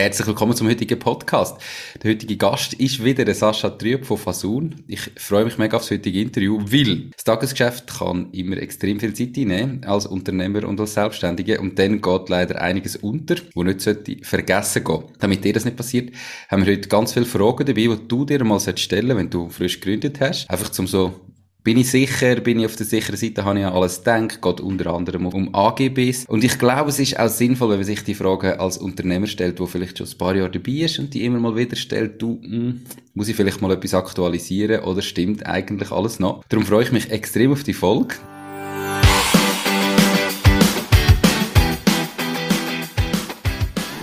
Herzlich willkommen zum heutigen Podcast. Der heutige Gast ist wieder der Sascha Trüb von Fasun. Ich freue mich mega aufs heutige Interview, weil das Tagesgeschäft kann immer extrem viel Zeit einnehmen als Unternehmer und als Selbstständige und dann geht leider einiges unter, wo nicht sollte vergessen gehen. Damit dir das nicht passiert, haben wir heute ganz viele Fragen dabei, die du dir mal stellen solltest, wenn du frisch gegründet hast. Einfach zum so bin ich sicher, bin ich auf der sicheren Seite, habe ich an alles gedacht, geht unter anderem um AGBs. Und ich glaube, es ist auch sinnvoll, wenn man sich die Frage als Unternehmer stellt, wo vielleicht schon ein paar Jahre dabei ist und die immer mal wieder stellt, du, hm, muss ich vielleicht mal etwas aktualisieren oder stimmt eigentlich alles noch? Darum freue ich mich extrem auf die Folge.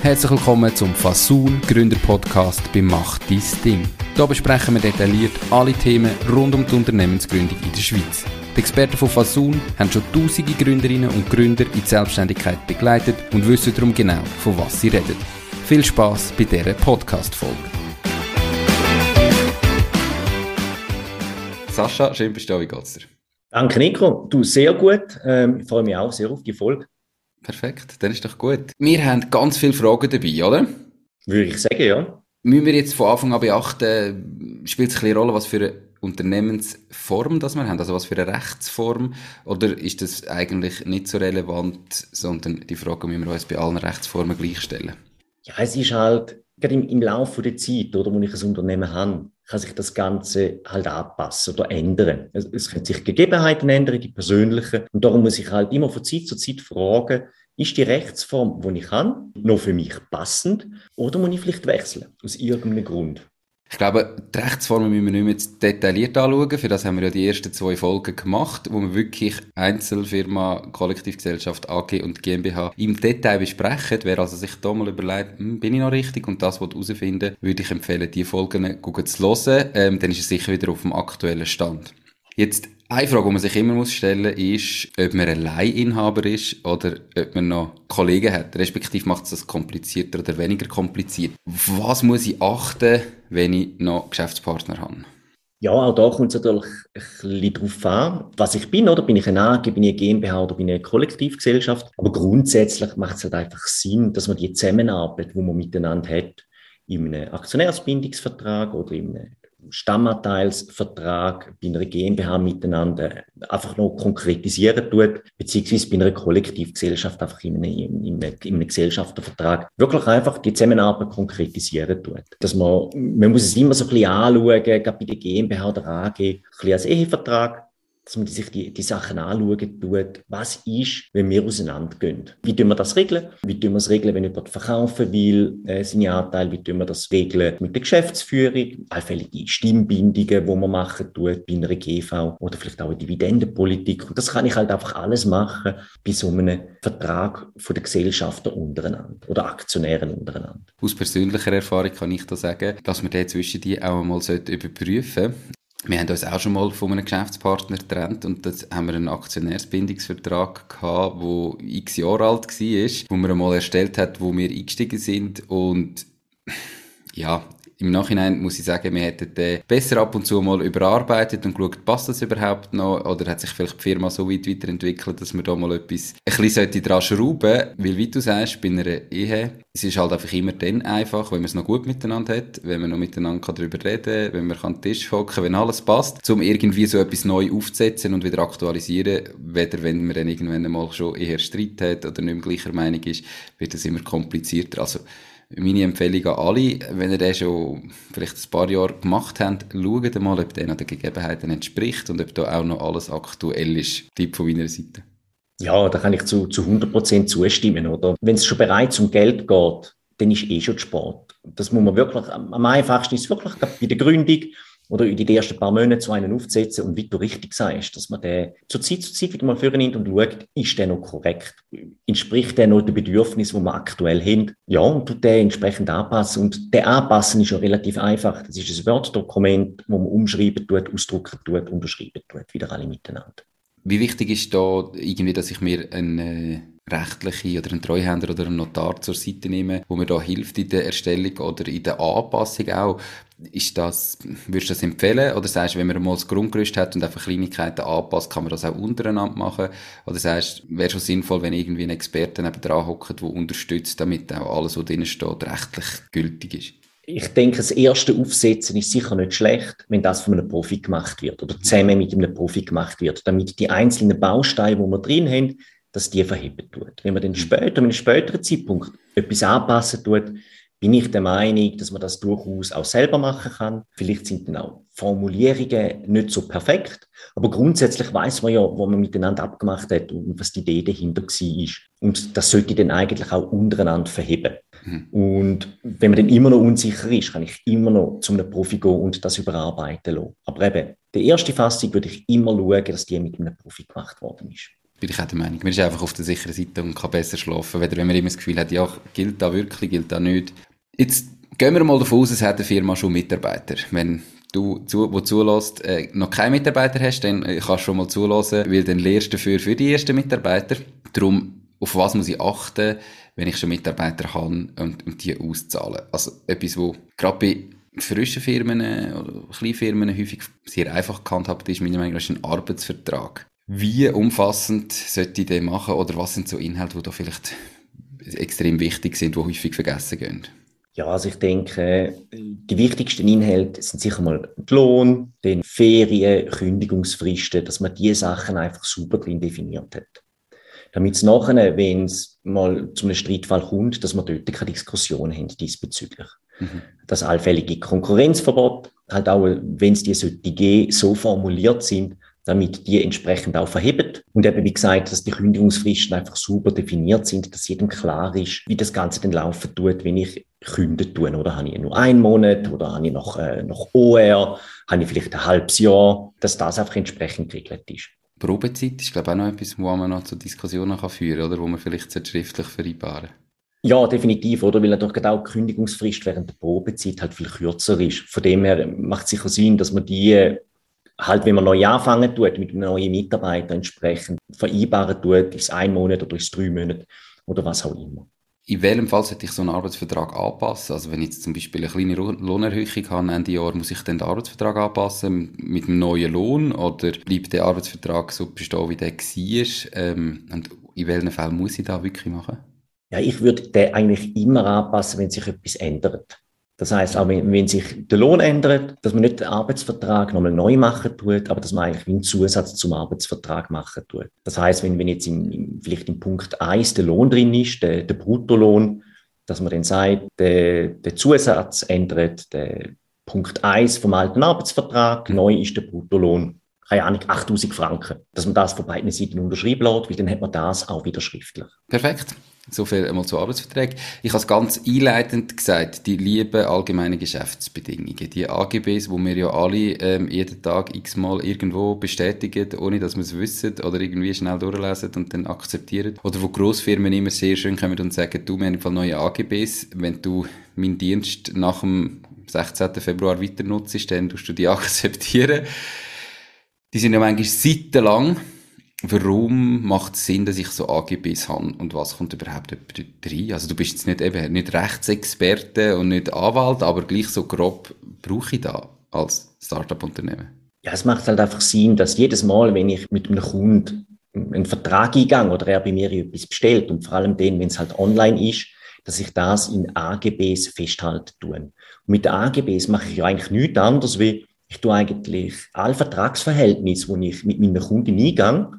Herzlich willkommen zum Fasul Gründer Podcast bei Macht dein Ding. Hier besprechen wir detailliert alle Themen rund um die Unternehmensgründung in der Schweiz. Die Experten von Fasun haben schon tausende Gründerinnen und Gründer in die Selbstständigkeit begleitet und wissen darum genau, von was sie reden. Viel Spaß bei dieser Podcast-Folge. Sascha, schön bist du da. Wie geht's dir? Danke, Nico. Du, sehr gut. Ähm, ich freue mich auch sehr auf die Folge. Perfekt, dann ist doch gut. Wir haben ganz viele Fragen dabei, oder? Würde ich sagen, ja. Müssen wir jetzt von Anfang an beachten, spielt es eine Rolle, was für eine Unternehmensform das wir haben, also was für eine Rechtsform, oder ist das eigentlich nicht so relevant, sondern die Frage müssen wir uns bei allen Rechtsformen gleichstellen? Ja, es ist halt, gerade im, im Laufe der Zeit, oder, wo ich ein Unternehmen habe, kann sich das Ganze halt anpassen oder ändern. Es, können sich Gegebenheiten ändern, die persönlichen. Und darum muss ich halt immer von Zeit zu Zeit fragen, ist die Rechtsform, die ich habe, noch für mich passend oder muss ich vielleicht wechseln, aus irgendeinem Grund? Ich glaube, die Rechtsformen müssen wir nicht mehr detailliert anschauen. Für das haben wir ja die ersten zwei Folgen gemacht, wo wir wirklich Einzelfirma, Kollektivgesellschaft, AG und GmbH im Detail besprechen. Wer also sich da mal überlegt, hm, bin ich noch richtig und das herausfinden würde ich empfehlen, die Folgen zu hören. Ähm, dann ist es sicher wieder auf dem aktuellen Stand. Jetzt eine Frage, die man sich immer muss stellen ist, ob man Leihinhaber ist oder ob man noch Kollegen hat. Respektive macht es das komplizierter oder weniger kompliziert. Was muss ich achten, wenn ich noch Geschäftspartner habe? Ja, auch da kommt es natürlich ein bisschen darauf an, was ich bin, oder? Bin ich eine AG, bin ich eine GmbH oder bin ich eine Kollektivgesellschaft? Aber grundsätzlich macht es halt einfach Sinn, dass man die Zusammenarbeit, die man miteinander hat, in einem Aktionärsbindungsvertrag oder in einem Stammanteilsvertrag bei einer GmbH miteinander einfach noch konkretisieren tut, beziehungsweise bei einer Kollektivgesellschaft einfach in einem, in einem, in einem Gesellschaftervertrag wirklich einfach die Zusammenarbeit konkretisieren tut. Dass man, man muss es immer so ein bisschen anschauen, gerade bei der GmbH oder AG, ein bisschen als Ehevertrag, dass man sich die, die Sachen anschauen tut, was ist, wenn wir auseinandergehen. Wie tun wir das regeln? Wie tun wir es regeln, wenn jemand verkaufen will, äh, seine Anteile? Wie tun wir das regeln mit der Geschäftsführung? Allfällige Stimmbindungen, die man machen tut bei einer GV oder vielleicht auch eine Dividendenpolitik. Und das kann ich halt einfach alles machen bei so einem Vertrag von der Gesellschaften untereinander oder Aktionären untereinander. Aus persönlicher Erfahrung kann ich da sagen, dass man den zwischen die auch einmal überprüfen wir haben uns auch schon mal von einem Geschäftspartner getrennt und das haben wir einen Aktionärsbindungsvertrag gehabt, der x Jahre alt war, wo man einmal erstellt hat, wo wir eingestiegen sind und ja, im Nachhinein muss ich sagen, wir hätten den besser ab und zu mal überarbeitet und geschaut, passt das überhaupt noch? Oder hat sich vielleicht die Firma so weit weiterentwickelt, dass wir da mal etwas ein bisschen dran schrauben Weil, wie du sagst, bei einer Ehe, es ist halt einfach immer dann einfach, wenn man es noch gut miteinander hat, wenn man noch miteinander darüber reden kann, wenn man an den Tisch hocken wenn alles passt, um irgendwie so etwas neu aufzusetzen und wieder aktualisieren, weder wenn man dann irgendwann mal schon eher Streit hat oder nicht mehr gleicher Meinung ist, wird das immer komplizierter. Also, meine Empfehlung an alle, wenn ihr das schon vielleicht ein paar Jahre gemacht habt, schaut mal, ob der noch den Gegebenheiten entspricht und ob da auch noch alles aktuell ist. Tipp von meiner Seite. Ja, da kann ich zu, zu 100% zustimmen, oder? Wenn es schon bereits um Geld geht, dann ist eh schon Sport. Das muss man wirklich, am einfachsten ist wirklich bei der Gründung, oder in die ersten paar Monate so einen aufzusetzen und wie du richtig sagst, dass man den zur Zeit zu Zeit wieder mal vornimmt und schaut, ist der noch korrekt? Entspricht der noch den Bedürfnissen, die wir aktuell haben? Ja, und tut den entsprechend anpassen. Und der Anpassen ist ja relativ einfach. Das ist ein Word-Dokument, wo man umschreiben tut, ausdrucken tut, unterschreiben tut, wieder alle miteinander. Wie wichtig ist da irgendwie, dass ich mir einen, äh, Rechtliche oder einen Treuhänder oder einen Notar zur Seite nehmen, wo mir da hilft in der Erstellung oder in der Anpassung auch. Ist das, würdest du das empfehlen? Oder sagst du, wenn man mal das Grundgerüst hat und einfach Kleinigkeiten anpasst, kann man das auch untereinander machen? Oder sagst du, wäre schon sinnvoll, wenn irgendwie ein Experte neben dran hockt, der unterstützt, damit auch alles, was drin steht, rechtlich gültig ist? Ich denke, das erste Aufsetzen ist sicher nicht schlecht, wenn das von einem Profi gemacht wird oder zusammen mit einem Profi gemacht wird, damit die einzelnen Bausteine, die wir drin haben, dass die verheben tut. Wenn man dann später, an einem späteren Zeitpunkt etwas anpassen tut, bin ich der Meinung, dass man das durchaus auch selber machen kann. Vielleicht sind dann auch Formulierungen nicht so perfekt, aber grundsätzlich weiß man ja, wo man miteinander abgemacht hat und was die Idee dahinter war. Und das sollte dann eigentlich auch untereinander verheben. Mhm. Und wenn man dann immer noch unsicher ist, kann ich immer noch zu einem Profi gehen und das überarbeiten lassen. Aber eben, die erste Fassung würde ich immer schauen, dass die mit einem Profi gemacht worden ist bin ich auch der Meinung. Man ist einfach auf der sicheren Seite und kann besser schlafen, wenn man immer das Gefühl hat, ja, gilt da wirklich, gilt da nicht. Jetzt gehen wir mal davon aus, es hat eine Firma schon Mitarbeiter. Wenn du, zu, wo zulässt, äh, noch keinen Mitarbeiter hast, dann äh, kannst du schon mal zulassen, weil dann lehrst du dafür für die ersten Mitarbeiter. Darum, auf was muss ich achten, wenn ich schon Mitarbeiter habe und, und die auszahlen? Also etwas, wo gerade bei frischen Firmen oder Kleinfirmen häufig sehr einfach gehandhabt ist, meiner Meinung nach, ist ein Arbeitsvertrag. Wie umfassend sollte ich den machen oder was sind so Inhalte, die da vielleicht extrem wichtig sind, die häufig vergessen gehen? Ja, also ich denke, die wichtigsten Inhalte sind sicher mal der Lohn, den Ferien, Kündigungsfristen, dass man diese Sachen einfach super drin definiert hat. Damit es nachher, wenn es mal zu einem Streitfall kommt, dass man dort keine Diskussion haben diesbezüglich. Mhm. Das allfällige Konkurrenzverbot, halt auch, wenn es die sollte so formuliert sind, damit die entsprechend auch verhebt. Und eben, wie gesagt, dass die Kündigungsfristen einfach super definiert sind, dass jedem klar ist, wie das Ganze dann laufen tut, wenn ich künde tun. Oder habe ich nur einen Monat oder habe ich noch, äh, noch OR, habe ich vielleicht ein halbes Jahr, dass das einfach entsprechend geregelt ist. Probezeit ist, glaube ich, auch noch etwas, wo man noch zu Diskussionen kann führen kann, oder wo man vielleicht schriftlich vereinbaren ja, definitiv, oder? Weil natürlich auch die Kündigungsfrist während der Probezeit halt viel kürzer ist. Von dem her macht es sicher Sinn, dass man die halt, wenn man neu anfangen tut, mit einem neuen Mitarbeiter entsprechend vereinbaren tut, ist es ein Monat oder ist es drei Monate oder was auch immer. In welchem Fall sollte ich so einen Arbeitsvertrag anpassen? Also wenn ich jetzt zum Beispiel eine kleine Lohnerhöhung habe Ende Jahr, muss ich dann den Arbeitsvertrag anpassen mit einem neuen Lohn oder bleibt der Arbeitsvertrag so bestehen, wie der war? Ähm, und in welchen Fällen muss ich da wirklich machen? Ja, ich würde den eigentlich immer anpassen, wenn sich etwas ändert. Das heißt, auch wenn, wenn, sich der Lohn ändert, dass man nicht den Arbeitsvertrag nochmal neu machen tut, aber dass man eigentlich einen Zusatz zum Arbeitsvertrag machen tut. Das heißt, wenn, wenn jetzt in, in, vielleicht in Punkt 1 der Lohn drin ist, der, der Bruttolohn, dass man dann sagt, der, der Zusatz ändert der Punkt 1 vom alten Arbeitsvertrag, neu ist der Bruttolohn, keine Ahnung, 8000 Franken. Dass man das von beiden Seiten unterschreiben lässt, weil dann hat man das auch wieder schriftlich. Perfekt. So viel einmal zu Arbeitsverträgen. Ich habe es ganz einleitend gesagt, die lieben allgemeine Geschäftsbedingungen. Die AGBs, wo wir ja alle ähm, jeden Tag x-mal irgendwo bestätigen, ohne dass wir es wissen oder irgendwie schnell durchlesen und dann akzeptieren. Oder wo Grossfirmen immer sehr schön kommen und sagen, du, wir haben Fall neue AGBs, wenn du meinen Dienst nach dem 16. Februar weiter nutzt, dann tust du die akzeptieren. Die sind ja manchmal seitenlang warum macht es Sinn, dass ich so AGBs habe und was kommt überhaupt rein? Also du bist jetzt nicht eben nicht Rechtsexperte und nicht Anwalt, aber gleich so grob brauche ich da als Startup-Unternehmen. Ja, es macht halt einfach Sinn, dass jedes Mal, wenn ich mit einem Kunden einen Vertrag eingehe oder er bei mir etwas bestellt und vor allem dann, wenn es halt online ist, dass ich das in AGBs festhalten tue. Und mit den AGBs mache ich ja eigentlich nichts anderes, wie ich tue eigentlich alle Vertragsverhältnisse, die ich mit meinen Kunden eingehe,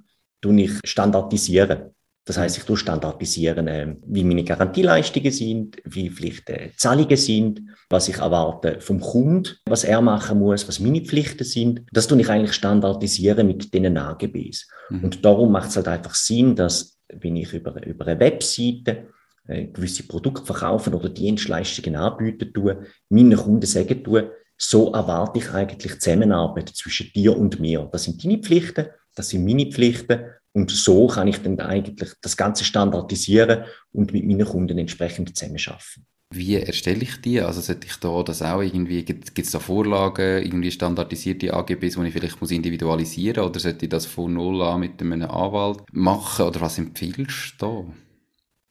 tue ich standardisieren. Das heißt, ich tue standardisieren, äh, wie meine Garantieleistungen sind, wie vielleicht äh, Zahlungen sind, was ich erwarte vom Kunden, was er machen muss, was meine Pflichten sind. Das tue ich eigentlich standardisieren mit diesen AGBs. Mhm. Und darum macht es halt einfach Sinn, dass wenn ich über, über eine Webseite äh, gewisse Produkte verkaufen oder Dienstleistungen anbieten tue, meinen Kunden sagen tue, so erwarte ich eigentlich Zusammenarbeit zwischen dir und mir. Das sind deine Pflichten, das sind meine Pflichten und so kann ich dann eigentlich das Ganze standardisieren und mit meinen Kunden entsprechend zusammenarbeiten. Wie erstelle ich die? Also sollte ich da das auch irgendwie, gibt es da Vorlagen, irgendwie standardisierte AGBs, die ich vielleicht muss individualisieren oder sollte ich das von null an mit einem Anwalt machen oder was empfiehlst du da?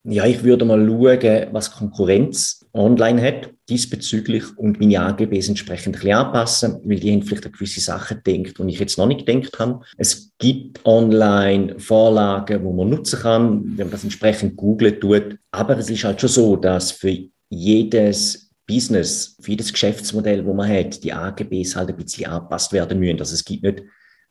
Ja, ich würde mal schauen, was Konkurrenz online hat diesbezüglich und meine AGBs entsprechend ein bisschen anpassen, weil die haben vielleicht an gewisse Sachen gedacht, die ich jetzt noch nicht gedacht habe. Es gibt online Vorlagen, wo man nutzen kann, wenn man das entsprechend googelt tut. Aber es ist halt schon so, dass für jedes Business, für jedes Geschäftsmodell, wo man hat, die AGBs halt ein bisschen angepasst werden müssen. Also es gibt nicht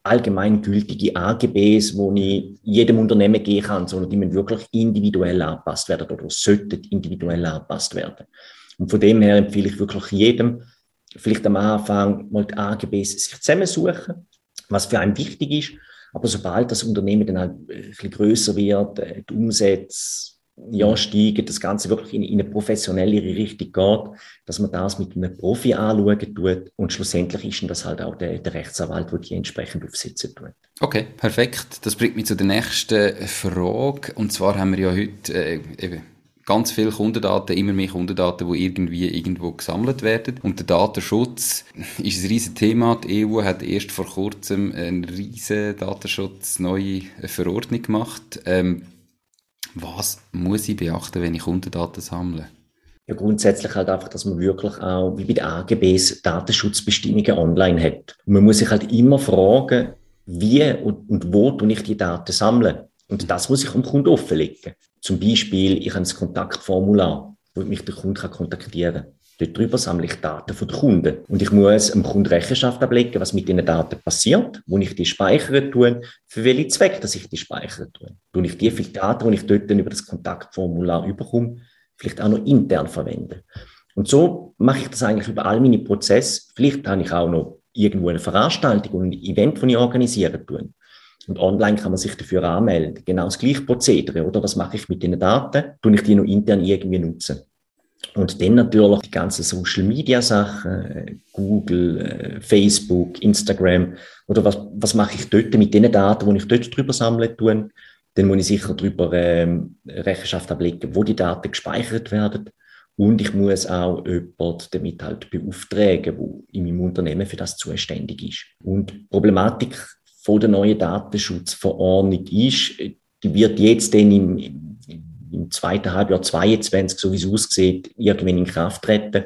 allgemeingültige AGBs, wo ich jedem Unternehmen gehen kann, sondern die müssen wirklich individuell angepasst werden oder sollten individuell angepasst werden. Und von dem her empfehle ich wirklich jedem, vielleicht am Anfang mal die AGBs sich zusammensuchen, was für einen wichtig ist. Aber sobald das Unternehmen dann halt ein bisschen grösser wird, äh, die Umsätze ja, steigen, das Ganze wirklich in, in eine professionellere Richtung geht, dass man das mit einem Profi anschauen tut und schlussendlich ist das halt auch der, der Rechtsanwalt, der die entsprechend aufsetzen tut. Okay, perfekt. Das bringt mich zu der nächsten Frage. Und zwar haben wir ja heute äh, eben ganz viele Kundendaten, immer mehr Kundendaten, die irgendwie irgendwo gesammelt werden. Und der Datenschutz ist ein riesiges Thema. Die EU hat erst vor kurzem eine riesige Datenschutz neue Verordnung gemacht. Ähm, was muss ich beachten, wenn ich Kundendaten sammle? Ja, grundsätzlich halt einfach, dass man wirklich auch, wie bei den AGBs, Datenschutzbestimmungen online hat. Man muss sich halt immer fragen, wie und, und wo tue ich die Daten sammeln. Und das muss ich dem Kunden offenlegen. Zum Beispiel, ich habe ein Kontaktformular, wo mich der Kunde kontaktieren kann. Dort drüber sammle ich Daten von den Kunden. Und ich muss dem Kunden Rechenschaft ablegen, was mit diesen Daten passiert, wo ich die speichern tue, für welchen Zweck, dass ich die speichern tue. Tue ich die viele Daten, die ich dort über das Kontaktformular überkomme, vielleicht auch noch intern verwenden. Und so mache ich das eigentlich über all meine Prozesse. Vielleicht habe ich auch noch irgendwo eine Veranstaltung und ein Event, das ich organisieren tue. Und online kann man sich dafür anmelden. Genau das gleiche Prozedere, oder? Was mache ich mit den Daten? Tue ich die noch intern irgendwie nutzen? Und dann natürlich die ganzen Social Media Sachen, Google, äh, Facebook, Instagram. Oder was, was mache ich dort mit den Daten, die ich dort drüber sammle, tun? Dann muss ich sicher darüber ähm, Rechenschaft ablegen, wo die Daten gespeichert werden. Und ich muss auch jemanden damit halt beauftragen, der in meinem Unternehmen für das zuständig ist. Und die Problematik von der neuen Datenschutzverordnung ist, die wird jetzt dann im, im zweiten Halbjahr 22, so wie es aussieht, irgendwann in Kraft treten.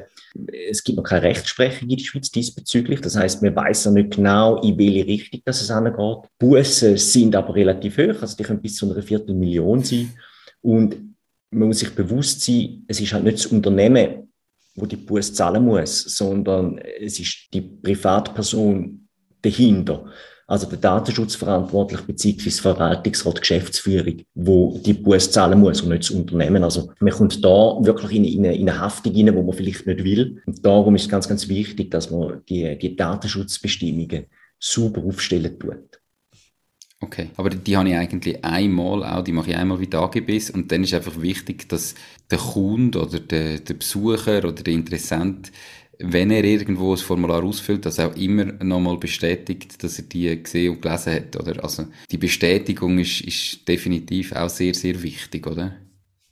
Es gibt noch keine Rechtsprechung in der Schweiz diesbezüglich. Das heißt, man weiß ja nicht genau, in welche Richtung das es angeht. Bussen sind aber relativ hoch, also die können bis zu einer Viertelmillion sein. Und man muss sich bewusst sein, es ist halt nicht das Unternehmen, wo die Busse zahlen muss, sondern es ist die Privatperson dahinter also der Datenschutzverantwortliche bzw. Verwaltungsrat, Geschäftsführung, wo die Buß zahlen muss und nicht das Unternehmen. Also man kommt da wirklich in, in, eine, in eine Haftung rein, wo man vielleicht nicht will. Und darum ist es ganz, ganz wichtig, dass man die, die Datenschutzbestimmungen super aufstellen tut. Okay, aber die, die habe ich eigentlich einmal auch, die mache ich einmal wie die AGBs und dann ist einfach wichtig, dass der Kunde oder der, der Besucher oder der Interessent wenn er irgendwo ein Formular ausfüllt, dass auch immer nochmal bestätigt, dass er die gesehen und gelesen hat, oder? Also, die Bestätigung ist, ist definitiv auch sehr, sehr wichtig, oder?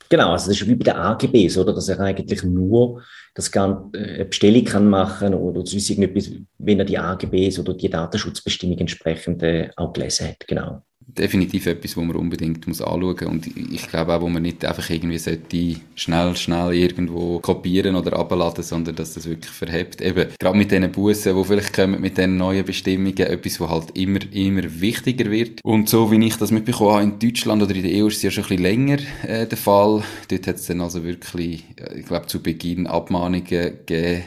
Genau, also das ist wie bei den AGBs, oder? Dass er eigentlich nur das kann, äh, eine Bestellung kann machen oder sonst irgendetwas, wenn er die AGBs oder die Datenschutzbestimmung entsprechend äh, auch gelesen hat, genau definitiv etwas, wo man unbedingt muss anschauen muss. Und ich glaube auch, wo man nicht einfach irgendwie sollte schnell, schnell irgendwo kopieren oder abladen, sondern dass das wirklich verhebt. Eben, gerade mit diesen Bussen, die vielleicht kommen mit diesen neuen Bestimmungen, etwas, was halt immer, immer wichtiger wird. Und so wie ich das mitbekommen habe, in Deutschland oder in der EU ist es ja schon ein bisschen länger äh, der Fall. Dort hat es dann also wirklich, äh, ich glaube, zu Beginn Abmahnungen gegeben,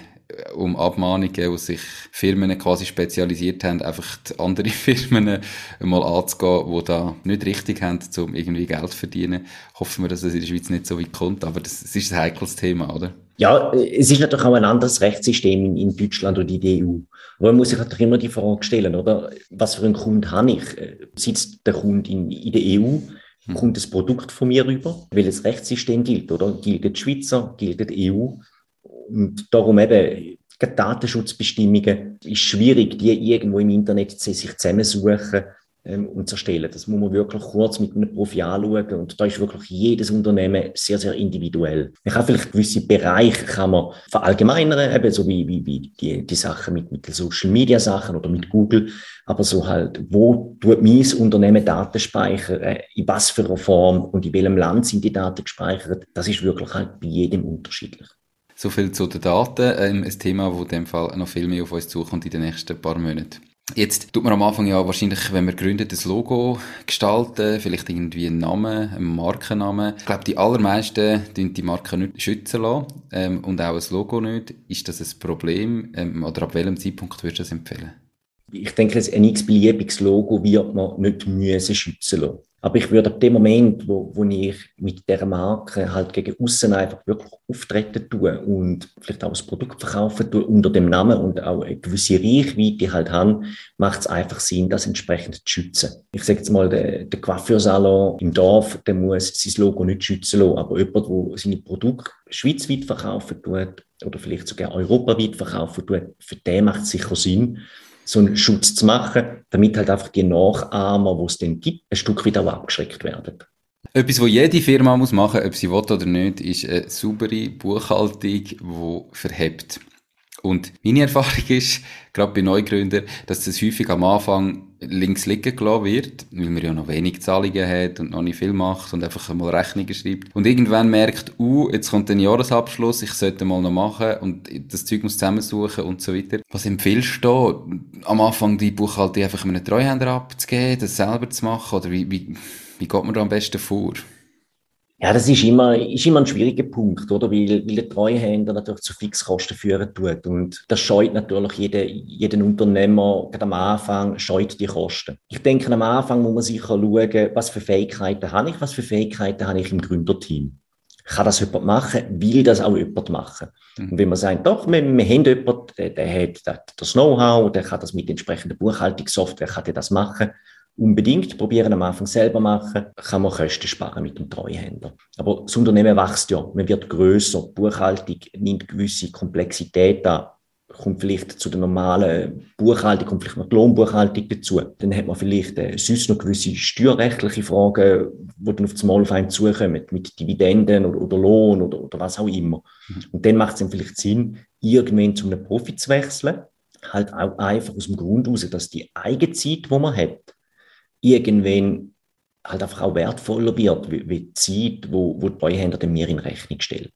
um Abmahnungen, wo sich Firmen quasi spezialisiert haben, einfach die andere Firmen mal anzugehen, die da nicht richtig haben, um irgendwie Geld zu verdienen. Hoffen wir, dass es in der Schweiz nicht so weit kommt, aber das, das ist ein heikles Thema, oder? Ja, es ist natürlich auch ein anderes Rechtssystem in, in Deutschland oder in der EU. Aber man muss sich natürlich immer die Frage stellen, oder? Was für einen Kunden habe ich? Sitzt der Kunde in, in der EU? Hm. Kommt das Produkt von mir rüber? Welches Rechtssystem gilt, oder? Gilt die Schweizer? Gilt die EU? Und darum eben, Datenschutzbestimmungen ist schwierig, die irgendwo im Internet sich zusammensuchen ähm, und zu erstellen. Das muss man wirklich kurz mit einem Profi anschauen und da ist wirklich jedes Unternehmen sehr, sehr individuell. Man kann vielleicht gewisse Bereiche kann man verallgemeinern, eben so wie, wie, wie die, die Sachen mit, mit den Social Media Sachen oder mit Google, aber so halt, wo tut mein Unternehmen Daten speichern, in was für einer Form und in welchem Land sind die Daten gespeichert, das ist wirklich halt bei jedem unterschiedlich. So viel zu den Daten, ähm, ein Thema, wo in dem Fall noch viel mehr auf uns zukommt in den nächsten paar Monaten. Jetzt tut man am Anfang ja wahrscheinlich, wenn man gründet, ein Logo gestalten, vielleicht irgendwie einen Namen, einen Markennamen. Ich glaube, die allermeisten die Marke nicht schützen lassen ähm, und auch ein Logo nicht. Ist das ein Problem ähm, oder ab welchem Zeitpunkt würdest du das empfehlen? Ich denke, ein x-beliebiges Logo wird man nicht müssen schützen lassen. Aber ich würde ab dem Moment, wo, wo ich mit der Marke halt gegen außen einfach wirklich auftreten tue und vielleicht auch das Produkt verkaufen tue unter dem Namen und auch eine gewisse Reichweite halt haben, macht es einfach Sinn, das entsprechend zu schützen. Ich sage jetzt mal, der, der Coiffeursalon im Dorf, der muss sein Logo nicht schützen lassen, aber jemand, der seine Produkte schweizweit verkaufen tut oder vielleicht sogar europaweit verkaufen tut, für den macht es sicher Sinn, so einen Schutz zu machen, damit halt einfach die Nachahmer, die es dann gibt, ein Stück weit auch abgeschreckt werden. Etwas, was jede Firma muss machen muss, ob sie will oder nicht, ist eine saubere Buchhaltung, die verhebt. Und meine Erfahrung ist, gerade bei Neugründern, dass das häufig am Anfang links liegen gelassen wird, weil man ja noch wenig Zahlungen hat und noch nicht viel macht und einfach einmal Rechnungen schreibt. Und irgendwann merkt, uh, jetzt kommt ein Jahresabschluss, ich sollte mal noch machen und das Zeug muss zusammensuchen und so weiter. Was empfiehlst du am Anfang die Buchhaltung einfach einem Treuhänder abzugeben, das selber zu machen oder wie, wie, wie geht man da am besten vor? Ja, das ist immer, ist immer ein schwieriger Punkt, oder? Weil, weil der Treuhänder natürlich zu Fixkosten führen tut. Und das scheut natürlich jeden, jeden Unternehmer, gerade am Anfang, scheut die Kosten. Ich denke, am Anfang muss man sicher schauen, was für Fähigkeiten habe ich, was für Fähigkeiten habe ich im Gründerteam. Kann das jemand machen? Will das auch jemand machen? Mhm. Und wenn man sagt, doch, wir, wir haben jemanden, der, der hat das Know-how, der kann das mit entsprechender Buchhaltungssoftware, kann der das machen, unbedingt probieren am Anfang selber machen, kann man Kosten sparen mit dem Treuhänder. Aber das Unternehmen wächst ja, man wird größer, die Buchhaltung nimmt gewisse Komplexität an, kommt vielleicht zu der normalen Buchhaltung, kommt vielleicht noch die Lohnbuchhaltung dazu. Dann hat man vielleicht äh, sonst noch gewisse steuerrechtliche Fragen, die dann auf das Mal auf einen zukommen, mit Dividenden oder, oder Lohn oder, oder was auch immer. Mhm. Und dann macht es dann vielleicht Sinn, irgendwann zu einem Profit zu wechseln, halt auch einfach aus dem Grund heraus, dass die Eigenzeit, die man hat, irgendwann halt einfach auch wertvoller wird, wie, wie die Zeit, wo, wo die Treuhänder mir in Rechnung stellt.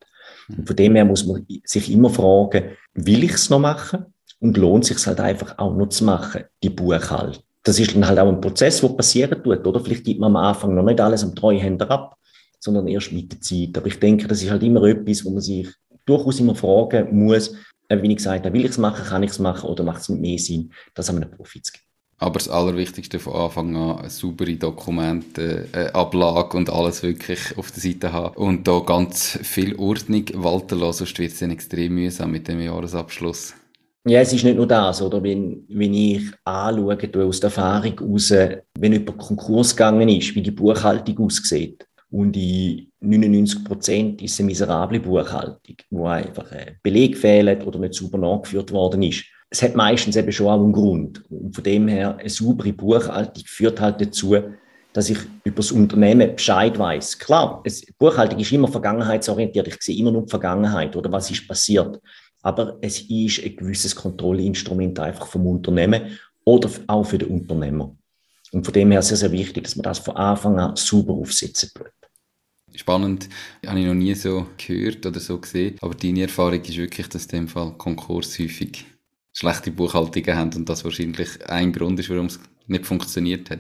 Und von dem her muss man sich immer fragen, will ich es noch machen? Und lohnt sich halt einfach auch noch zu machen, die Buchhaltung. Das ist dann halt auch ein Prozess, der passieren tut, oder? Vielleicht gibt man am Anfang noch nicht alles am Treuhänder ab, sondern erst mit der Zeit. Aber ich denke, das ist halt immer etwas, wo man sich durchaus immer fragen muss, äh, wie ich gesagt habe, will ich es machen, kann ich es machen oder macht es mit mehr Sinn, das an einem Profit zu geben. Aber das Allerwichtigste von Anfang an, saubere Dokumente, äh, Ablage und alles wirklich auf der Seite haben. Und da ganz viel Ordnung walten lassen, sonst wird es dann extrem mühsam mit dem Jahresabschluss. Ja, es ist nicht nur das, oder? Wenn, wenn ich anschaue, aus der Erfahrung heraus, wenn jemand Konkurs gegangen ist, wie die Buchhaltung aussieht, und in 99 Prozent ist eine miserable Buchhaltung, wo einfach ein Beleg fehlt oder nicht sauber nachgeführt worden ist es hat meistens eben schon auch einen Grund. Und von dem her, eine saubere Buchhaltung führt halt dazu, dass ich über das Unternehmen Bescheid weiß. Klar, es, Buchhaltung ist immer vergangenheitsorientiert. Ich sehe immer nur die Vergangenheit oder was ist passiert. Aber es ist ein gewisses Kontrollinstrument einfach vom Unternehmen oder auch für den Unternehmer. Und von dem her sehr, sehr wichtig, dass man das von Anfang an super aufsetzen tut. Spannend, habe ich noch nie so gehört oder so gesehen. Aber deine Erfahrung ist wirklich, dass in dem Fall Konkurs häufig schlechte Buchhaltungen haben und das wahrscheinlich ein Grund ist, warum es nicht funktioniert hat.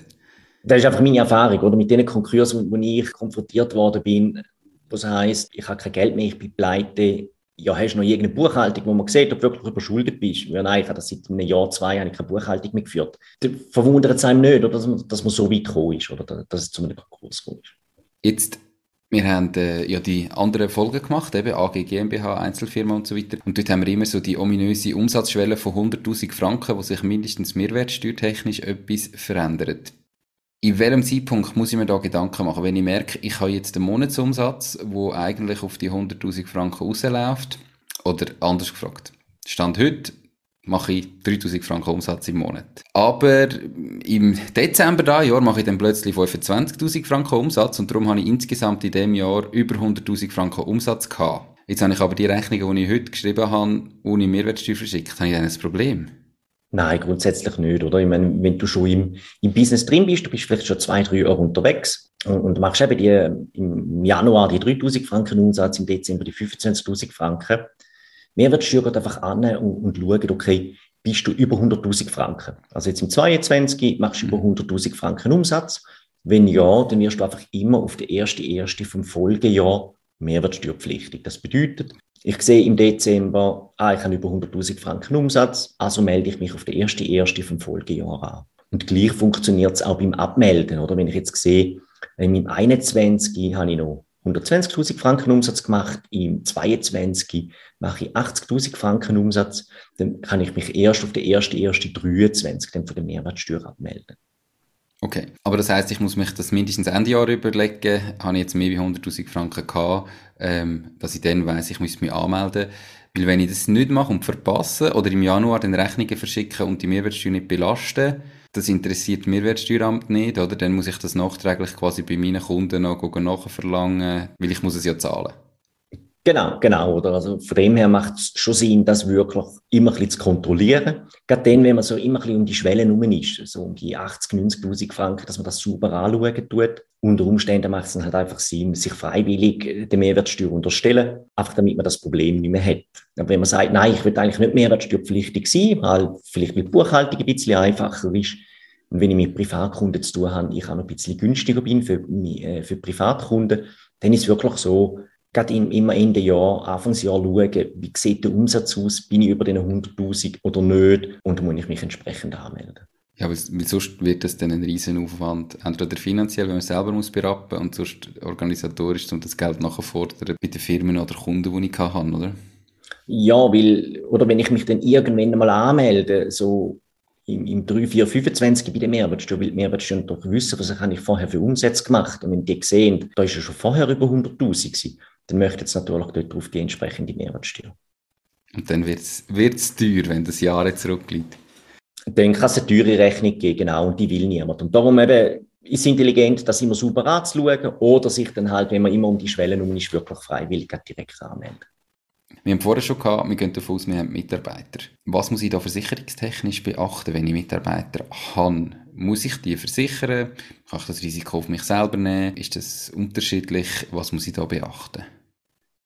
Das ist einfach meine Erfahrung, oder? Mit den Konkursen, wo ich konfrontiert worden bin, was heißt, ich habe kein Geld mehr, ich bin pleite. Ja, hast du noch irgendeine Buchhaltung, wo man sieht, ob du wirklich überschuldet bist? Ja, nein, ich habe das seit einem Jahr, zwei Jahren keine Buchhaltung mehr geführt. Da verwundert es einem nicht, oder, dass, man, dass man so weit gekommen ist, oder dass es zu einem Konkurs gekommen ist. Jetzt wir haben äh, ja die anderen Folgen gemacht, eben AG GmbH, Einzelfirma und so weiter. Und dort haben wir immer so die ominöse Umsatzschwelle von 100.000 Franken, wo sich mindestens mehrwertsteuertechnisch etwas verändert. In welchem Zeitpunkt muss ich mir da Gedanken machen? Wenn ich merke, ich habe jetzt einen Monatsumsatz, wo eigentlich auf die 100.000 Franken rausläuft, oder anders gefragt, Stand heute mache ich 3000 Franken Umsatz im Monat. Aber im Dezember da Jahr mache ich dann plötzlich 25.000 Franken Umsatz und darum habe ich insgesamt in dem Jahr über 100.000 Franken Umsatz gehabt. Jetzt habe ich aber die Rechnungen, die ich heute geschrieben habe, ohne Mehrwertsteuer verschickt. Habe ich dann ein Problem? Nein, grundsätzlich nicht, oder? Ich meine, wenn du schon im, im Business drin bist, du bist vielleicht schon zwei, drei Jahre unterwegs und, und machst eben die, im Januar die 3000 Franken Umsatz, im Dezember die 25.000 Franken. Mehrwertsteuer geht einfach an und, und schaut, okay, bist du über 100.000 Franken? Also jetzt im 22 machst du über 100.000 Franken Umsatz. Wenn ja, dann wirst du einfach immer auf den ersten erste vom Folgejahr mehrwertsteuerpflichtig. Das bedeutet, ich sehe im Dezember, ah, ich habe über 100.000 Franken Umsatz, also melde ich mich auf den ersten erste vom Folgejahr an. Und gleich funktioniert es auch beim Abmelden, oder? Wenn ich jetzt sehe, im 21 habe ich noch 120.000 Franken Umsatz gemacht, im 22 mache ich 80.000 Franken Umsatz, dann kann ich mich erst auf den ersten, ersten 23 dann von der Mehrwertsteuer abmelden. Okay, aber das heißt, ich muss mich das mindestens Ende Jahr überlegen, habe ich jetzt mehr als 100.000 Franken gehabt, ähm, dass ich dann weiss, ich muss mich anmelden. Weil wenn ich das nicht mache und verpasse oder im Januar den Rechnungen verschicke und die Mehrwertsteuer nicht belaste, das interessiert das Mehrwertsteueramt nicht, oder? Dann muss ich das nachträglich quasi bei meinen Kunden noch nachverlangen, weil ich muss es ja zahlen. Genau, genau. Oder? Also von dem her macht es schon Sinn, das wirklich immer ein bisschen zu kontrollieren. Gerade dann, wenn man so immer ein bisschen um die Schwelle herum ist, so um die 80, 90.000 Franken, dass man das super anschauen tut. Unter Umständen macht es dann halt einfach Sinn, sich freiwillig der Mehrwertsteuer unterstellen, einfach damit man das Problem nicht mehr hat. Aber wenn man sagt, nein, ich will eigentlich nicht mehrwertsteuerpflichtig sein, weil vielleicht mit Buchhaltung ein bisschen einfacher ist, und wenn ich mit Privatkunden zu tun habe, ich auch noch ein bisschen günstiger bin für, äh, für Privatkunden, dann ist es wirklich so, gerade im, immer Ende Jahr, Anfangsjahr schauen, wie sieht der Umsatz aus, bin ich über den 100.000 oder nicht und muss ich mich entsprechend anmelden. Ja, weil, weil sonst wird das dann ein riesen Aufwand, entweder finanziell, wenn man selber muss berappen und sonst organisatorisch, um das Geld nachzufordern bei den Firmen oder Kunden, die ich habe, oder? Ja, weil, oder wenn ich mich dann irgendwann mal anmelde, so im, im 3, 4, 25 bei der Mehrwertsteuer, weil die Mehrwertsteuer doch wissen, was habe ich vorher für Umsätze gemacht. Und wenn die sehen, da ist ja schon vorher über 100.000 gewesen, dann möchte es natürlich dort drauf die entsprechende Mehrwertsteuer. Und dann wird es teuer, wenn das Jahr zurückliegt. Dann kann es eine teure Rechnung geben, genau, und die will niemand. Und darum eben ist es intelligent, das immer super anzuschauen oder sich dann halt, wenn man immer um die Schwellen um ist, wirklich freiwillig direkt anmelden. Wir haben vorher schon gehabt, wir gehen davon aus, wir haben Mitarbeiter. Was muss ich da versicherungstechnisch beachten, wenn ich Mitarbeiter habe? Muss ich die versichern? Kann ich das Risiko auf mich selber nehmen? Ist das unterschiedlich? Was muss ich da beachten?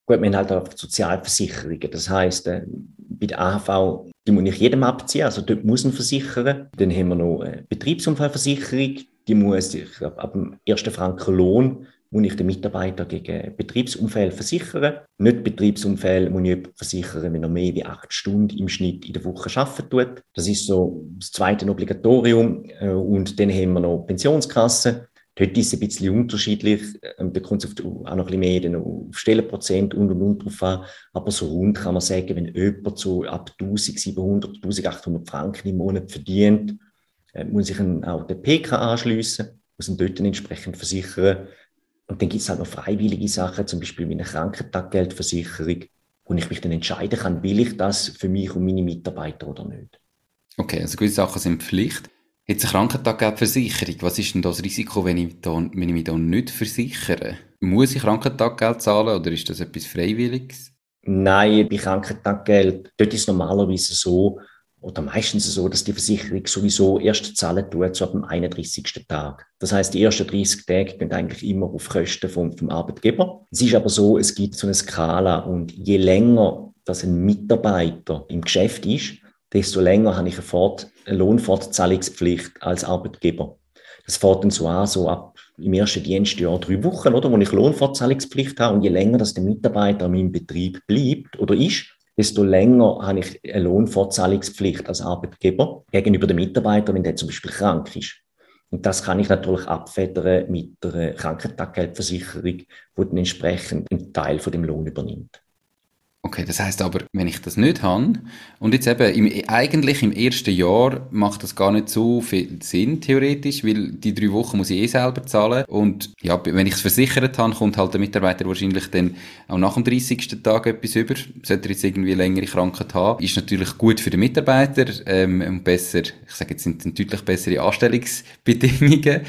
Gut, wir haben halt auch Sozialversicherungen. Das heisst, äh, bei der AHV, die muss ich jedem abziehen, also dort muss man versichern. Dann haben wir noch eine Betriebsunfallversicherung, die muss ich ab dem ersten Franken Lohn muss ich den Mitarbeiter gegen Betriebsunfälle versichern. Nicht Betriebsunfälle muss ich versichern, wenn er mehr als acht Stunden im Schnitt in der Woche arbeiten tut. Das ist so das zweite Obligatorium. Äh, und dann haben wir noch Pensionskassen. Dort ist es ein bisschen unterschiedlich. Ähm, da kommt es auch noch ein bisschen mehr auf Stellenprozent und und und drauf an. Aber so rund kann man sagen, wenn jemand so ab 1700, 1800 Franken im Monat verdient, äh, muss ich auch den PK anschliessen, muss ihn dort entsprechend versichern. Und dann gibt es halt noch freiwillige Sachen, zum Beispiel wie eine Krankentaggeldversicherung, wo ich mich dann entscheiden kann, will ich das für mich und meine Mitarbeiter oder nicht. Okay, also gewisse Sachen sind Pflicht. Jetzt eine Krankentaggeldversicherung, was ist denn das Risiko, wenn ich, da, wenn ich mich da nicht versichere? Muss ich Krankentaggeld zahlen oder ist das etwas Freiwilliges? Nein, bei Krankentaggeld, dort ist es normalerweise so, oder meistens so, dass die Versicherung sowieso erst zahlen tut, so ab dem 31. Tag. Das heißt, die ersten 30 Tage gehen eigentlich immer auf Kosten vom, vom Arbeitgeber. Es ist aber so, es gibt so eine Skala und je länger dass ein Mitarbeiter im Geschäft ist, desto länger habe ich eine, Fort eine Lohnfortzahlungspflicht als Arbeitgeber. Das fährt dann so an, so ab im ersten Dienstjahr drei Wochen, oder, wo ich Lohnfortzahlungspflicht habe. Und je länger dass der Mitarbeiter in meinem Betrieb bleibt oder ist, desto länger habe ich eine Lohnfortzahlungspflicht als Arbeitgeber gegenüber dem Mitarbeiter, wenn der zum Beispiel krank ist. Und das kann ich natürlich abfedern mit der Krankentaggeldversicherung, die dann entsprechend einen Teil von dem Lohn übernimmt. Okay, das heißt aber, wenn ich das nicht habe und jetzt eben im, eigentlich im ersten Jahr macht das gar nicht so viel Sinn theoretisch, weil die drei Wochen muss ich eh selber zahlen und ja, wenn ich es versichert habe, kommt halt der Mitarbeiter wahrscheinlich dann auch nach dem 30. Tag etwas über. Sollte er jetzt irgendwie längere Krankheit haben, ist natürlich gut für den Mitarbeiter ähm, und besser, ich sage jetzt sind deutlich bessere Anstellungsbedingungen,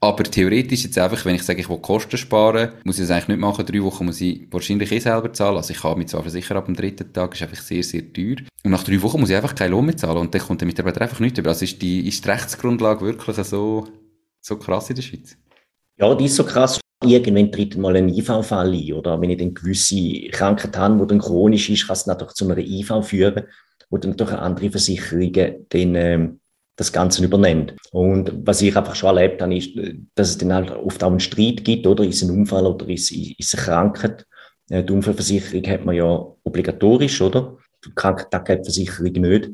aber theoretisch jetzt einfach, wenn ich sage, ich will Kosten sparen, muss ich das eigentlich nicht machen. Drei Wochen muss ich wahrscheinlich eh selber zahlen. Also ich kann mich zwar versichern, ab dem dritten Tag ist einfach sehr, sehr teuer. Und nach drei Wochen muss ich einfach keinen Lohn mehr zahlen und dann kommt der Mitarbeiter einfach nicht über. Also ist die, ist die Rechtsgrundlage wirklich so, so krass in der Schweiz? Ja, die ist so krass. Irgendwann tritt mal ein IV-Fall ein, oder? Wenn ich dann gewisse Krankheit habe, die dann chronisch ist, kann es natürlich zu einer IV führen, wo dann natürlich andere Versicherungen dann, ähm, das Ganze übernimmt. Und was ich einfach schon erlebt habe, ist, dass es dann halt oft auch einen Streit gibt, oder? Ist ein Unfall oder ist, ist eine Krankheit? Äh, die Unfallversicherung hat man ja obligatorisch, oder? Die Krankheitsversicherung nicht.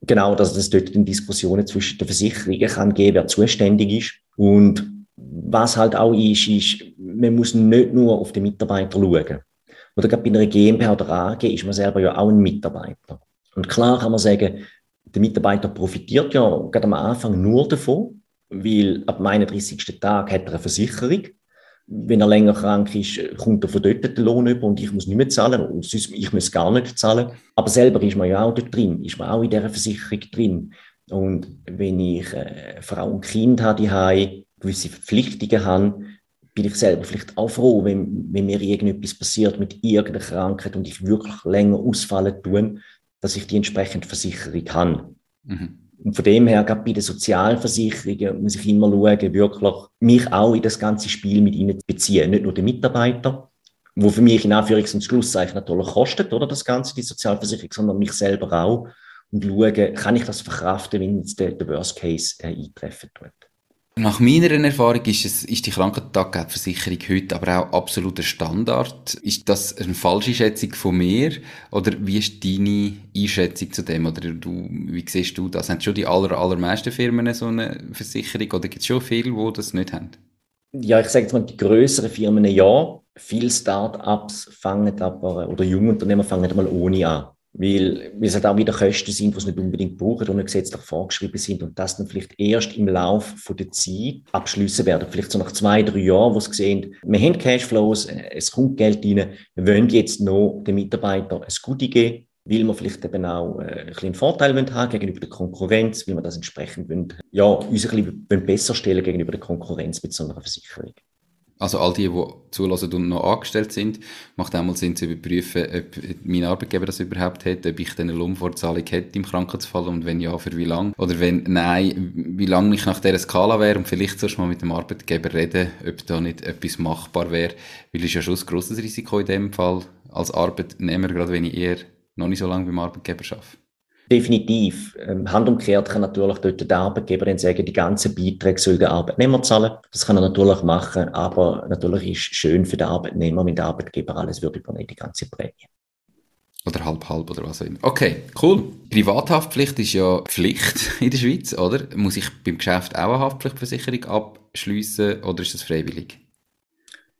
Genau, dass es dort in Diskussionen zwischen den Versicherungen kann geben, wer zuständig ist. Und was halt auch ist, ist, man muss nicht nur auf den Mitarbeiter schauen. Oder gerade bei einer GmbH oder AG ist man selber ja auch ein Mitarbeiter. Und klar kann man sagen, der Mitarbeiter profitiert ja gerade am Anfang nur davon, weil ab dem 31. Tag hat er eine Versicherung. Wenn er länger krank ist, kommt er von dort den Lohn über und ich muss nicht mehr zahlen. Und ich muss gar nicht zahlen. Aber selber ist man ja auch dort drin, ist man auch in dieser Versicherung drin. Und wenn ich eine äh, Frau und Kind habe, die gewisse Verpflichtungen habe, bin ich selber vielleicht auch froh, wenn, wenn mir irgendetwas passiert mit irgendeiner Krankheit und ich wirklich länger ausfallen tue, dass ich die entsprechende Versicherung habe. Mhm. Und von dem her, gerade bei den Sozialversicherungen, muss ich immer schauen, wirklich mich auch in das ganze Spiel mit ihnen zu beziehen. Nicht nur die Mitarbeiter, wo für mich in Anführungs- und Schlusszeichen natürlich kostet, oder, das Ganze, die Sozialversicherung, sondern mich selber auch. Und schauen, kann ich das verkraften, wenn jetzt der, der Worst Case äh, eintreffen tut. Nach meiner Erfahrung ist, es, ist die Krankentaggeldversicherung heute aber auch absoluter Standard. Ist das eine falsche Schätzung von mir? Oder wie ist deine Einschätzung zu dem? Oder du, wie siehst du das? Haben schon die aller, allermeisten Firmen so eine Versicherung? Oder gibt es schon viele, die das nicht haben? Ja, ich sage jetzt mal, die größeren Firmen ja. Viele Start-ups fangen aber, oder Jungunternehmer fangen mal ohne an weil, weil es halt auch wieder Kosten sind, die es nicht unbedingt brauchen und gesetzlich vorgeschrieben sind und das dann vielleicht erst im Lauf der Zeit abschließen werden. Vielleicht so nach zwei, drei Jahren, wo sie sehen, wir haben Cashflows, es kommt Geld rein, wir wollen jetzt noch den Mitarbeitern ein Gute geben, weil wir vielleicht eben auch äh, ein bisschen einen Vorteil haben gegenüber der Konkurrenz, weil wir das entsprechend wollen, ja, uns ein bisschen besser stellen gegenüber der Konkurrenz mit so einer Versicherung. Also all die, die zulassen und noch angestellt sind, macht einmal Sinn zu überprüfen, ob mein Arbeitgeber das überhaupt hat, ob ich eine Lohnfortzahlung hätte im Krankheitsfall und wenn ja, für wie lange. Oder wenn nein, wie lange ich nach dieser Skala wäre und vielleicht zuerst mal mit dem Arbeitgeber reden, ob da nicht etwas machbar wäre, weil es ja schon ein grosses Risiko in dem Fall als Arbeitnehmer, gerade wenn ich eher noch nicht so lange beim Arbeitgeber arbeite. Definitiv. Ähm, handumkehrt kann natürlich dort der Arbeitgeber dann sagen, die ganzen Beiträge soll der Arbeitnehmer zahlen. Das kann er natürlich machen, aber natürlich ist schön für den Arbeitnehmer, wenn der Arbeitgeber alles würde übernehmen, die ganze Prämie. Oder halb halb oder was auch immer. Okay, cool. Privathaftpflicht ist ja Pflicht in der Schweiz, oder? Muss ich beim Geschäft auch eine Haftpflichtversicherung abschließen oder ist das freiwillig?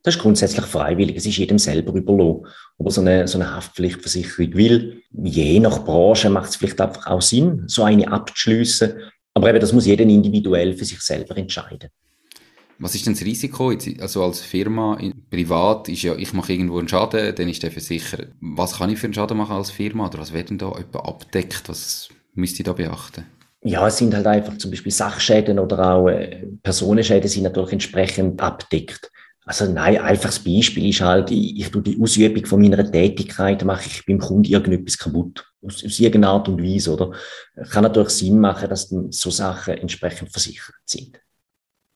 Das ist grundsätzlich freiwillig. Es ist jedem selber überlassen. Aber so eine, so eine Haftpflichtversicherung will, je nach Branche macht es vielleicht einfach auch Sinn, so eine abzuschliessen. Aber eben, das muss jeder individuell für sich selber entscheiden. Was ist denn das Risiko? Also als Firma, privat ist ja, ich mache irgendwo einen Schaden, dann ist der versichert. Was kann ich für einen Schaden machen als Firma? Oder was wird denn da etwa abdeckt? Was müsst ihr da beachten? Ja, es sind halt einfach zum Beispiel Sachschäden oder auch äh, Personenschäden sind natürlich entsprechend abdeckt. Also nein, einfaches Beispiel ist halt, ich, ich tue die Ausübung von meiner Tätigkeit, mache ich beim Kunden irgendetwas kaputt. Aus, aus irgendeiner Art und Weise, oder? Kann natürlich Sinn machen, dass dann so Sachen entsprechend versichert sind.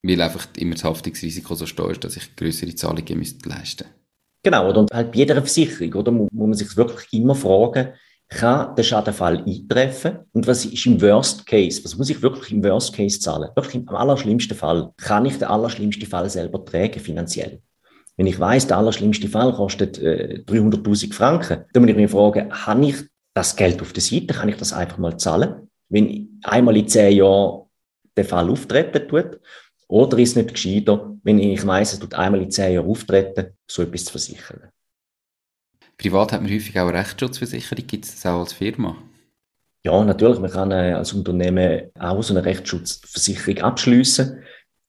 Weil einfach immer das Haftungsrisiko so stark ist, dass ich größere Zahlungen müsste leisten Genau, oder? Und halt bei jeder Versicherung, oder? Muss man sich wirklich immer fragen, kann der Schadenfall eintreffen? Und was ist im Worst Case? Was muss ich wirklich im Worst Case zahlen? Wirklich im allerschlimmsten Fall. Kann ich den allerschlimmsten Fall selber tragen, finanziell? Wenn ich weiß, der allerschlimmste Fall kostet äh, 300.000 Franken, dann muss ich mich fragen, habe ich das Geld auf der Seite? Kann ich das einfach mal zahlen? Wenn einmal in zehn Jahren der Fall auftreten tut, oder ist es nicht gescheiter, wenn ich weiss, es tut einmal in zehn Jahren auftreten, so etwas zu versichern? Privat hat man häufig auch eine Rechtsschutzversicherung. Gibt es das auch als Firma? Ja, natürlich. Man kann äh, als Unternehmen auch so eine Rechtsschutzversicherung abschließen.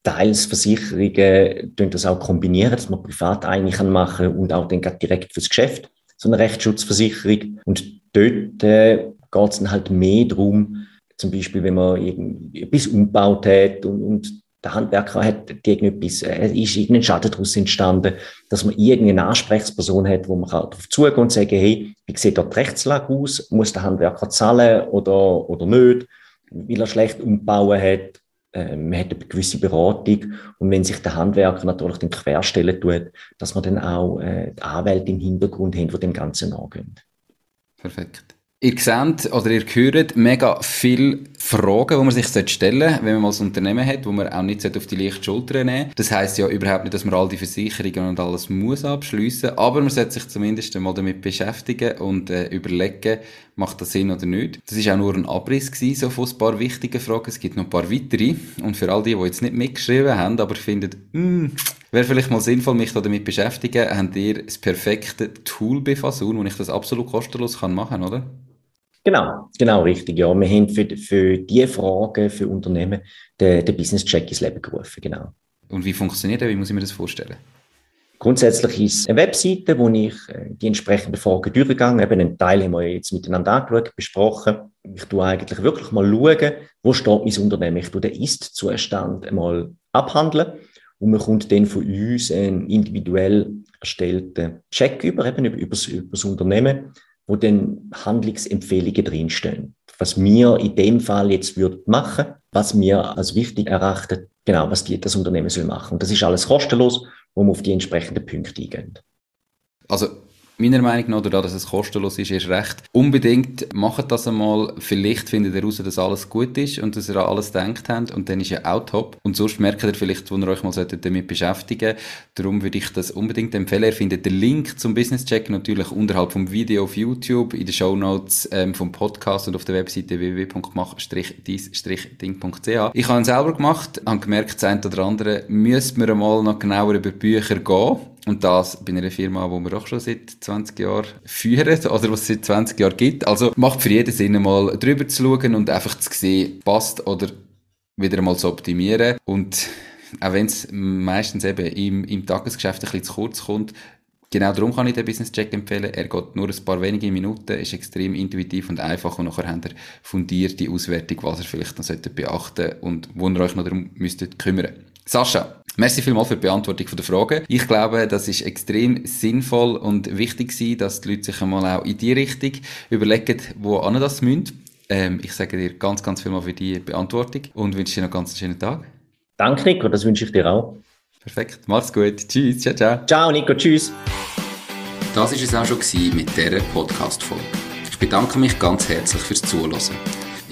Teils Versicherungen tun das auch kombinieren, dass man privat eigentlich machen und auch dann direkt fürs Geschäft so eine Rechtsschutzversicherung. Und dort äh, geht es dann halt mehr darum, zum Beispiel, wenn man etwas umgebaut hat und, und der Handwerker hat irgendetwas, äh, ist irgendein Schaden daraus entstanden, dass man irgendeine Ansprechperson hat, wo man darauf zugehen und sagen, hey, wie sieht dort die Rechtslage aus? Muss der Handwerker zahlen oder, oder nicht? Weil er schlecht umbauen hat. Äh, man hat eine gewisse Beratung. Und wenn sich der Handwerker natürlich dann querstellen tut, dass man dann auch äh, die Anwälte im Hintergrund haben, die dem Ganzen nachgehen. Perfekt. Ihr seht oder ihr hört mega viele Fragen, die man sich stellen sollte, wenn man mal ein Unternehmen hat, wo man auch nicht auf die leichte Schulter nehmen Das heisst ja überhaupt nicht, dass man all die Versicherungen und alles muss abschliessen, aber man sollte sich zumindest einmal damit beschäftigen und äh, überlegen, macht das Sinn oder nicht. Das ist auch nur ein Abriss gewesen, so von ein paar wichtigen Fragen. Es gibt noch ein paar weitere und für all die, die jetzt nicht mitgeschrieben haben, aber finden, mm, Wäre vielleicht mal sinnvoll, mich damit beschäftigen, habt ihr das perfekte Tool bei Fasun, wo ich das absolut kostenlos machen kann, oder? Genau, genau richtig. Ja, wir haben für, für diese Fragen für Unternehmen den, den Business Check ins Leben gerufen, genau. Und wie funktioniert der? Wie muss ich mir das vorstellen? Grundsätzlich ist es eine Webseite, wo ich äh, die entsprechenden Fragen durchgegangen habe. Einen Teil haben wir jetzt miteinander angeschaut, besprochen. Ich tue eigentlich wirklich mal schauen, wo steht mein Unternehmen. Ich tue den Ist-Zustand einmal abhandeln und man kommt dann von uns einen individuell erstellten Check über, eben über, über, das, über das Unternehmen wo dann Handlungsempfehlungen drinstehen. Was wir in dem Fall jetzt würden machen, was wir als wichtig erachten, genau, was die, das Unternehmen soll machen. Und das ist alles kostenlos, wo wir auf die entsprechenden Punkte eingehen. Also meiner Meinung nach, dadurch, dass es kostenlos ist, ist recht. Unbedingt macht das einmal. Vielleicht findet ihr heraus, dass alles gut ist und dass ihr an alles denkt habt und dann ist ja auch top. Und sonst merkt ihr vielleicht, wo ihr euch mal damit beschäftigen Darum würde ich das unbedingt empfehlen. Ihr findet den Link zum Business Check natürlich unterhalb vom Video auf YouTube, in den Show Notes ähm, vom Podcast und auf der Webseite www.mach-ding.ch. Ich habe ihn selber gemacht, habe gemerkt, das eine oder andere müsste man einmal noch genauer über Bücher gehen und das bei einer Firma, die wir auch schon seit 20 Jahren führen, oder was es seit 20 Jahren gibt. Also macht für jeden Sinn, mal drüber zu schauen und einfach zu sehen, passt oder wieder mal zu optimieren. Und auch wenn es meistens eben im, im Tagesgeschäft ein bisschen zu kurz kommt, Genau darum kann ich den Business Check empfehlen. Er geht nur ein paar wenige Minuten, ist extrem intuitiv und einfach und nachher habt ihr fundierte Auswertung, was ihr vielleicht noch beachten solltet und wo ihr euch noch darum müsstet kümmern. Sascha, Merci vielmals für die Beantwortung der Frage. Ich glaube, das ist extrem sinnvoll und wichtig gewesen, dass die Leute sich einmal auch in die Richtung überlegen, wo an das müssen. Ähm, ich sage dir ganz, ganz vielmal für die Beantwortung und wünsche dir noch einen ganz schönen Tag. Danke, Nico, das wünsche ich dir auch. Perfekt, mach's gut. Tschüss, ciao, ciao. Ciao, Nico, tschüss. Das war es auch schon mit dieser Podcast-Folge. Ich bedanke mich ganz herzlich fürs Zuhören.